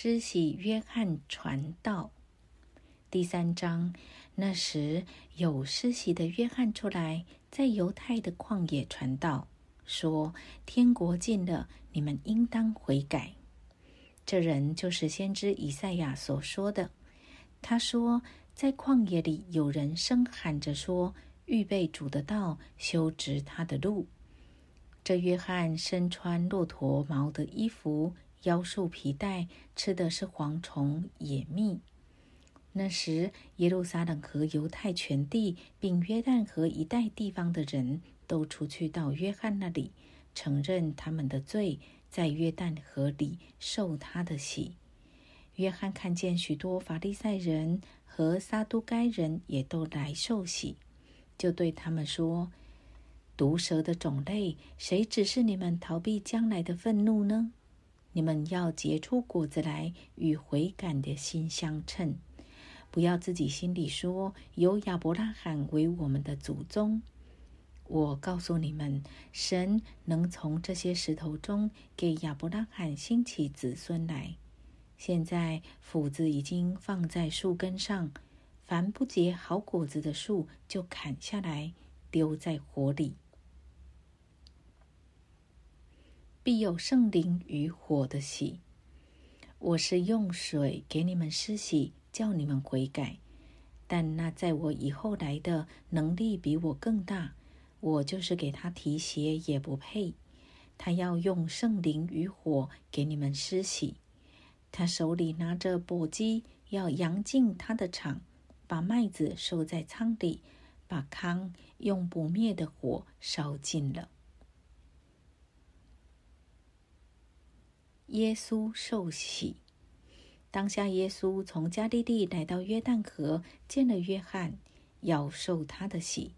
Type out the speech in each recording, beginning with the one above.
施洗约翰传道。第三章，那时有施洗的约翰出来，在犹太的旷野传道，说：“天国近了，你们应当悔改。”这人就是先知以赛亚所说的。他说：“在旷野里有人声喊着说：‘预备主的道，修直他的路。’”这约翰身穿骆驼毛的衣服，腰束皮带，吃的是蝗虫野蜜。那时，耶路撒冷和犹太全地，并约旦河一带地方的人都出去到约翰那里，承认他们的罪，在约旦河里受他的洗。约翰看见许多法利赛人和撒都该人也都来受洗，就对他们说：“毒蛇的种类，谁指示你们逃避将来的愤怒呢？你们要结出果子来，与悔改的心相称。”不要自己心里说有亚伯拉罕为我们的祖宗。我告诉你们，神能从这些石头中给亚伯拉罕兴起子孙来。现在斧子已经放在树根上，凡不结好果子的树就砍下来，丢在火里。必有圣灵与火的洗。我是用水给你们施洗。叫你们悔改，但那在我以后来的能力比我更大，我就是给他提鞋也不配。他要用圣灵与火给你们施洗，他手里拿着簸箕，要扬进他的场，把麦子收在仓里，把糠用不灭的火烧尽了。耶稣受洗。当下，耶稣从加利利来到约旦河，见了约翰，要受他的洗。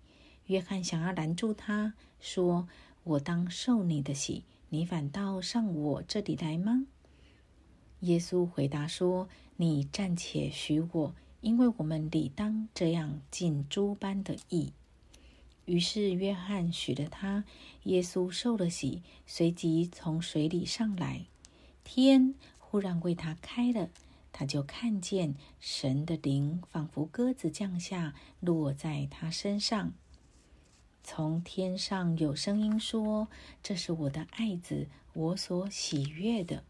约翰想要拦住他，说：“我当受你的洗，你反倒上我这里来吗？”耶稣回答说：“你暂且许我，因为我们理当这样尽诸般的义。”于是约翰许了他，耶稣受了洗，随即从水里上来，天。忽然为他开了，他就看见神的灵仿佛鸽子降下，落在他身上。从天上有声音说：“这是我的爱子，我所喜悦的。”